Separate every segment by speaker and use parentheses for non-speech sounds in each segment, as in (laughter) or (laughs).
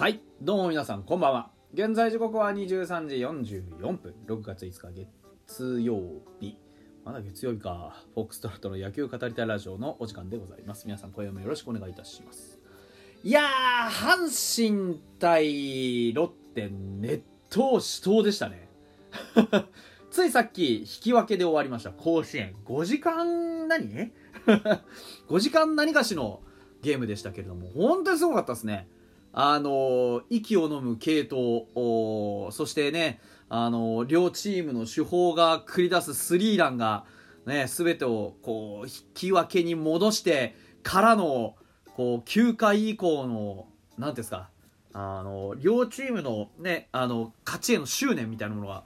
Speaker 1: はいどうも皆さんこんばんは。現在時刻は23時44分。6月5日月曜日。まだ月曜日か。フォックストラットの野球語りたいラジオのお時間でございます。皆さん今夜もよろしくお願いいたします。いやー阪神対ロッテ熱闘死闘でしたね。(laughs) ついさっき引き分けで終わりました。甲子園。5時間何？(laughs) 5時間何かしのゲームでしたけれども本当にすごかったですね。あの息を飲む系統そしてねあの両チームの主砲が繰り出すスリーランが、ね、全てをこう引き分けに戻してからのこう9回以降の何ていうんですかあの両チームの,、ね、あの勝ちへの執念みたいなものが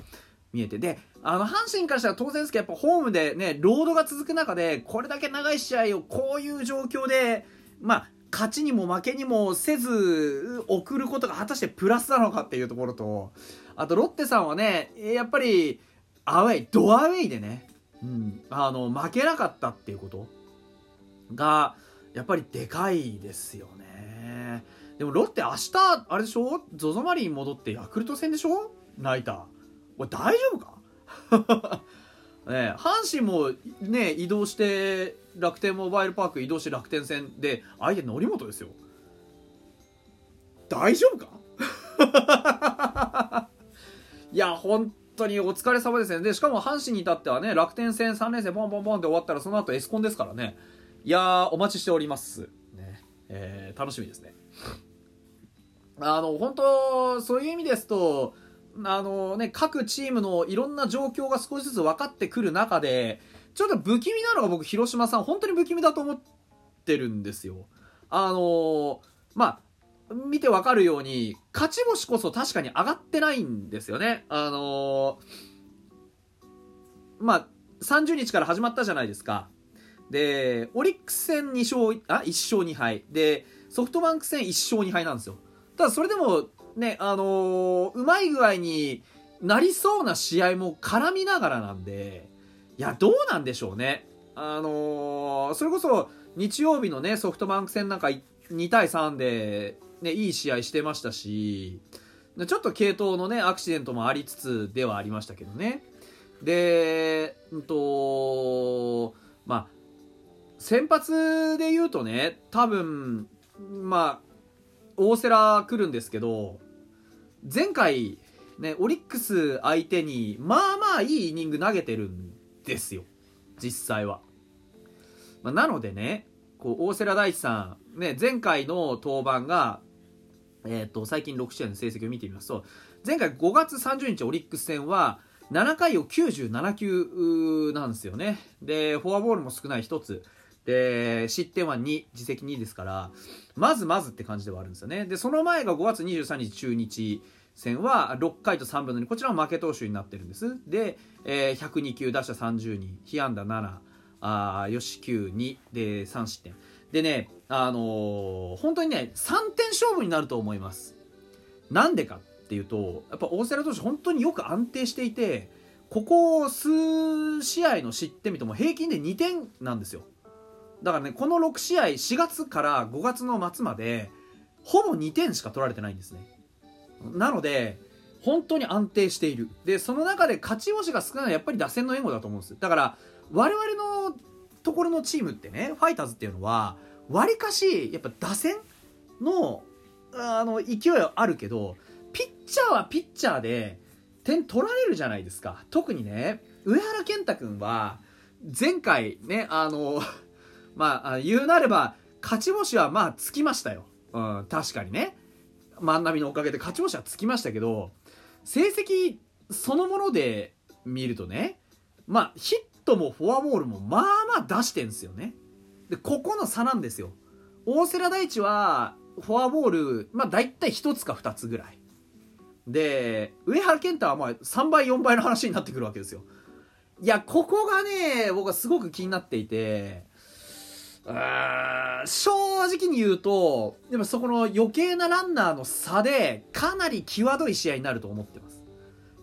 Speaker 1: 見えてであの阪神からしたら当然ですけどやっぱホームでねロードが続く中でこれだけ長い試合をこういう状況でまあ勝ちにも負けにもせず送ることが果たしてプラスなのかっていうところとあとロッテさんはねやっぱりアウェイドアウェイでね、うん、あの負けなかったっていうことがやっぱりでかいですよね。でもロッテ明日あれでしょ？ZOZO マリン戻ってヤクルト戦でしょ？ナイター。これ大丈夫か？(laughs) ね、阪神もね移動して楽天モバイルパーク移動して楽天戦で相手則本ですよ。大丈夫か？(laughs) いや本当にお疲れ様ですね。でしかも阪神に至ってはね楽天戦3連戦ポンポンポンって終わったらその後エスコンですからね。いやお待ちしております。ね。えー、楽しみですね。あの本当そういう意味ですとあのね、各チームのいろんな状況が少しずつ分かってくる中で、ちょっと不気味なのが僕、広島さん、本当に不気味だと思ってるんですよ。あのまあ、見て分かるように、勝ち星こそ確かに上がってないんですよね。あのまあ、30日から始まったじゃないですか。で、オリックス戦2勝、あ、1勝2敗。で、ソフトバンク戦1勝2敗なんですよ。ただそれでもね、あのー、うまい具合になりそうな試合も絡みながらなんで、いや、どうなんでしょうね。あのー、それこそ日曜日のね、ソフトバンク戦なんか2対3で、ね、いい試合してましたし、ちょっと系統のね、アクシデントもありつつではありましたけどね。で、うんと、まあ、先発で言うとね、多分、まあ、大瀬良来るんですけど、前回、ね、オリックス相手に、まあまあいいイニング投げてるんですよ。実際は。まあ、なのでね、こう、大瀬良大地さん、ね、前回の登板が、えっ、ー、と、最近6試合の成績を見てみますと、前回5月30日オリックス戦は、7回を97球なんですよね。で、フォアボールも少ない1つ。で、失点は2、自責2ですから、まずまずって感じではあるんですよね。で、その前が5月23日中日戦は6回と3分の2、こちらも負け投手になってるんです。で、えー、102球、打者30人、被安打7、あよし9、2で3失点。でね、あのー、本当にね、3点勝負になると思います。なんでかっていうと、やっぱ大瀬良投手本当によく安定していて、ここ数試合の失点見ても平均で2点なんですよ。だからねこの6試合4月から5月の末までほぼ2点しか取られてないんですねなので本当に安定しているでその中で勝ち星が少ないのはやっぱり打線の援護だと思うんですだから我々のところのチームってねファイターズっていうのはわりかしやっぱ打線のあの勢いはあるけどピッチャーはピッチャーで点取られるじゃないですか特にね上原健太君は前回ねあの (laughs) まあ、言うなれば、勝ち星はまあつきましたよ。うん、確かにね。万波のおかげで勝ち星はつきましたけど、成績そのもので見るとね、まあ、ヒットもフォアボールもまあまあ出してんすよね。で、ここの差なんですよ。大瀬良大地は、フォアボール、まあ大体1つか2つぐらい。で、上原健太はまあ3倍4倍の話になってくるわけですよ。いや、ここがね、僕はすごく気になっていて、正直に言うと、でもそこの余計なランナーの差で、かなり際どい試合になると思ってます。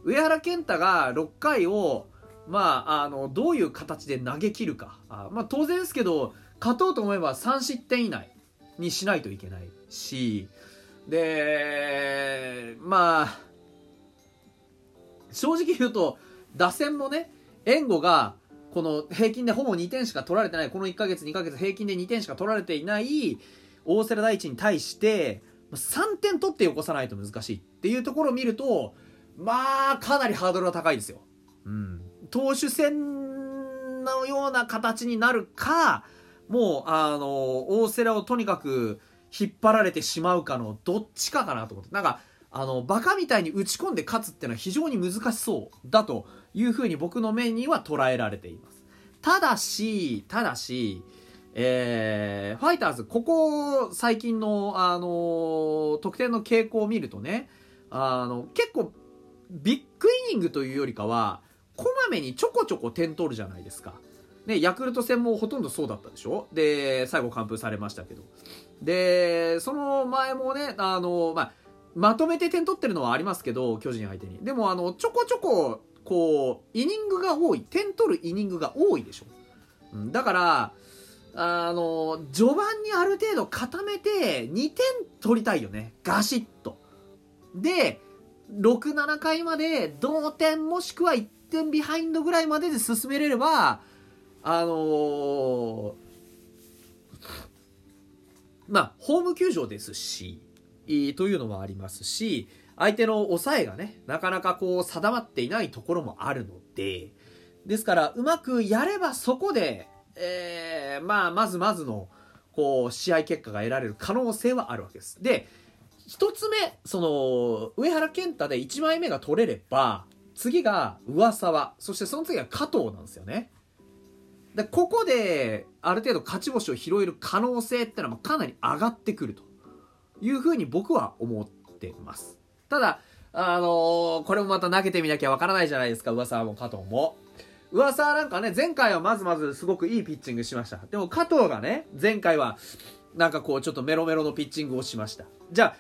Speaker 1: 上原健太が6回を、まあ、あの、どういう形で投げ切るか。あまあ、当然ですけど、勝とうと思えば3失点以内にしないといけないし、で、まあ、正直言うと、打線もね、援護が、この平均でほぼ2点しか取られてない、この1ヶ月、2ヶ月平均で2点しか取られていない大瀬良大地に対して、3点取ってよこさないと難しいっていうところを見ると、まあ、かなりハードルが高いですよ。うん。投手戦のような形になるか、もう、あの、大瀬良をとにかく引っ張られてしまうかのどっちかかなと思って。なんか、あの、バカみたいに打ち込んで勝つっていうのは非常に難しそうだというふうに僕の目には捉えられています。ただし、ただし、えー、ファイターズ、ここ最近の、あの得点の傾向を見るとね、あの、結構、ビッグイニングというよりかは、こまめにちょこちょこ点取るじゃないですか。ね、ヤクルト戦もほとんどそうだったでしょ？で、最後完封されましたけど。で、その前もね、あの、まあ、まとめて点取ってるのはありますけど、巨人相手に。でも、あの、ちょこちょこ、こう、イニングが多い。点取るイニングが多いでしょ。う、だから、あの、序盤にある程度固めて、2点取りたいよね。ガシッと。で、6、7回まで同点もしくは1点ビハインドぐらいまでで進めれれば、あのー、まあ、ホーム球場ですし、というのもありますし、相手の抑えがね、なかなかこう定まっていないところもあるので、ですから、うまくやればそこで、えー、まあ、まずまずの、こう、試合結果が得られる可能性はあるわけです。で、一つ目、その、上原健太で1枚目が取れれば、次が上沢、そしてその次が加藤なんですよね。で、ここで、ある程度勝ち星を拾える可能性ってのはかなり上がってくるというふうに僕は思ってます。ただ、あのー、これもまた投げてみなきゃわからないじゃないですか、上沢も加藤も。上沢なんかね、前回はまずまずすごくいいピッチングしました。でも加藤がね、前回は、なんかこう、ちょっとメロメロのピッチングをしました。じゃあ、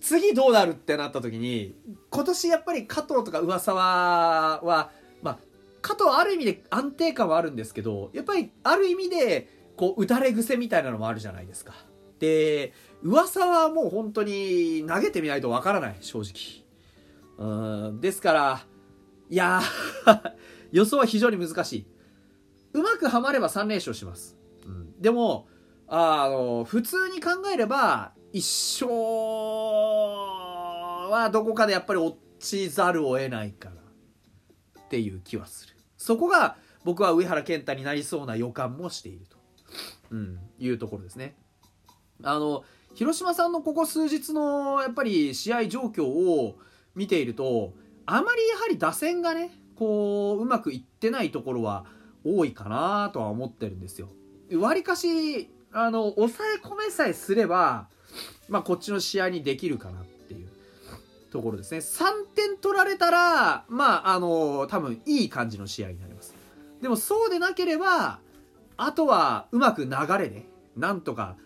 Speaker 1: 次どうなるってなった時に、今年やっぱり加藤とか上沢は、まあ、加藤ある意味で安定感はあるんですけど、やっぱりある意味で、こう、打たれ癖みたいなのもあるじゃないですか。で、噂はもう本当に投げてみないとわからない、正直。うん、ですから、いや (laughs) 予想は非常に難しい。うまくはまれば3連勝します。うん、でも、あの、普通に考えれば、一勝はどこかでやっぱり落ちざるを得ないかなっていう気はする。そこが僕は上原健太になりそうな予感もしていると、うん、いうところですね。あの、広島さんのここ数日のやっぱり試合状況を見ていると、あまりやはり打線がね、こう、うまくいってないところは多いかなとは思ってるんですよ。わりかし、あの、抑え込めさえすれば、まあ、こっちの試合にできるかなっていうところですね。3点取られたら、まあ、あの、多分いい感じの試合になります。でもそうでなければ、あとはうまく流れで、なんとか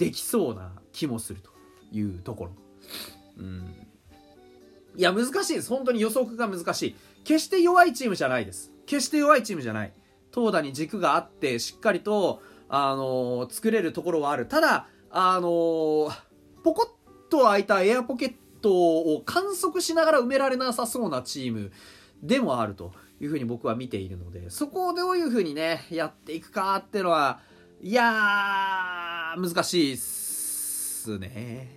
Speaker 1: できそうな気もするというところ。うん。いや、難しいです。本当に予測が難しい。決して弱いチームじゃないです。決して弱いチームじゃない。投打に軸があって、しっかりと、あのー、作れるところはある。ただ、あのー、ポコッと開いたエアポケットを観測しながら埋められなさそうなチームでもあるというふうに僕は見ているので、そこをどういうふうにね、やっていくかっていうのは、いやー、難しいっすね。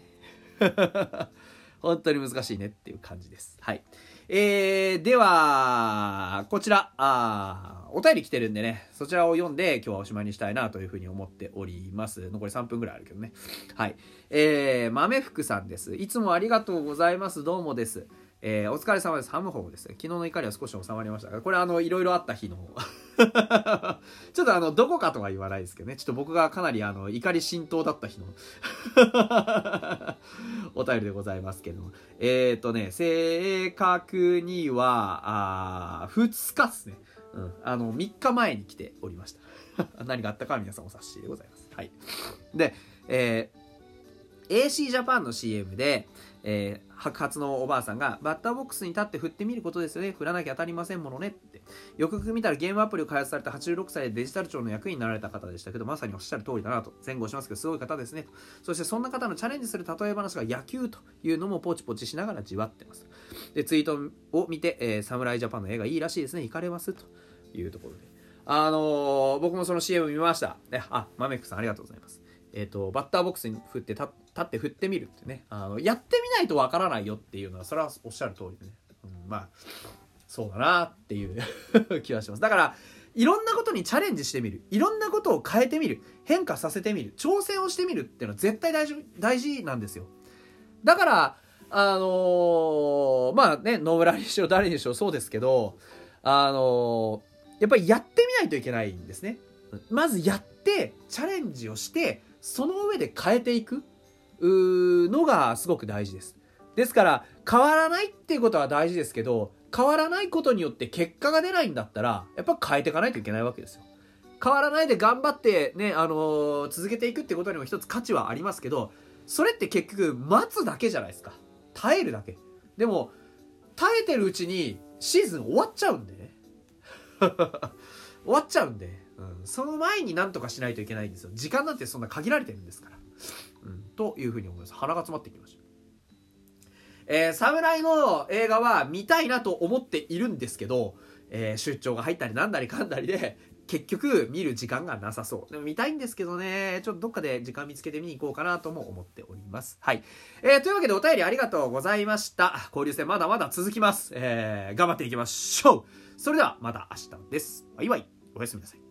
Speaker 1: (laughs) 本当に難しいねっていう感じです。はい。えー、では、こちら、あお便り来てるんでね、そちらを読んで今日はおしまいにしたいなというふうに思っております。残り3分ぐらいあるけどね。はい。えー、豆福さんです。いつもありがとうございます。どうもです。えー、お疲れ様です。ハムホーですね。昨日の怒りは少し収まりましたが、これあの、いろいろあった日の (laughs) ちょっとあの、どこかとは言わないですけどね。ちょっと僕がかなりあの、怒り浸透だった日の (laughs) お便りでございますけども。えっ、ー、とね、正確には、あ2日っすね。うん。あの、3日前に来ておりました。(laughs) 何があったかは皆さんお察しでございます。はい。で、えー、AC ジャパンの CM で、えー、白髪のおばあさんがバッターボックスに立って振ってみることですよね振らなきゃ当たりませんものねってよくよく見たらゲームアプリを開発された86歳でデジタル庁の役員になられた方でしたけど、まさにおっしゃる通りだなと。前後しますけど、すごい方ですね。そしてそんな方のチャレンジする例え話が野球というのもポチポチしながらじわってます。で、ツイートを見て、えー、侍ジャパンの絵がいいらしいですね。行かれますというところで。あのー、僕もその CM 見ました。あ、マメックさんありがとうございます。えっ、ー、と、バッターボックスに振って立って振ってみるってね。あの、やってみないとわからないよっていうのは、それはおっしゃる通りでね。うん、まあ、そうだなっていう (laughs) 気はします。だから、いろんなことにチャレンジしてみる。いろんなことを変えてみる。変化させてみる。挑戦をしてみるっていうのは絶対大事、大事なんですよ。だから、あのー、まあね、野村にしろ誰にしろそうですけど、あのー、やっぱりやってみないといけないんですね。まずやって、チャレンジをして、その上で変えていく？のがすごく大事です。ですから、変わらないっていうことは大事ですけど、変わらないことによって結果が出ないんだったら、やっぱ変えていかないといけないわけですよ。変わらないで頑張ってね、あのー、続けていくってことにも一つ価値はありますけど、それって結局待つだけじゃないですか。耐えるだけ。でも、耐えてるうちにシーズン終わっちゃうんでね。(laughs) 終わっちゃうんで、ん、その前になんとかしないといけないんですよ。時間なんてそんな限られてるんですから。うん、というふうに思います。鼻が詰まってきました。えー、侍の映画は見たいなと思っているんですけど、えー、出張が入ったりなんだりかんだりで、結局見る時間がなさそう。でも見たいんですけどね、ちょっとどっかで時間見つけて見に行こうかなとも思っております。はい。えー、というわけでお便りありがとうございました。交流戦まだまだ続きます。えー、頑張っていきましょう。それではまた明日です。バイバイ。おやすみなさい。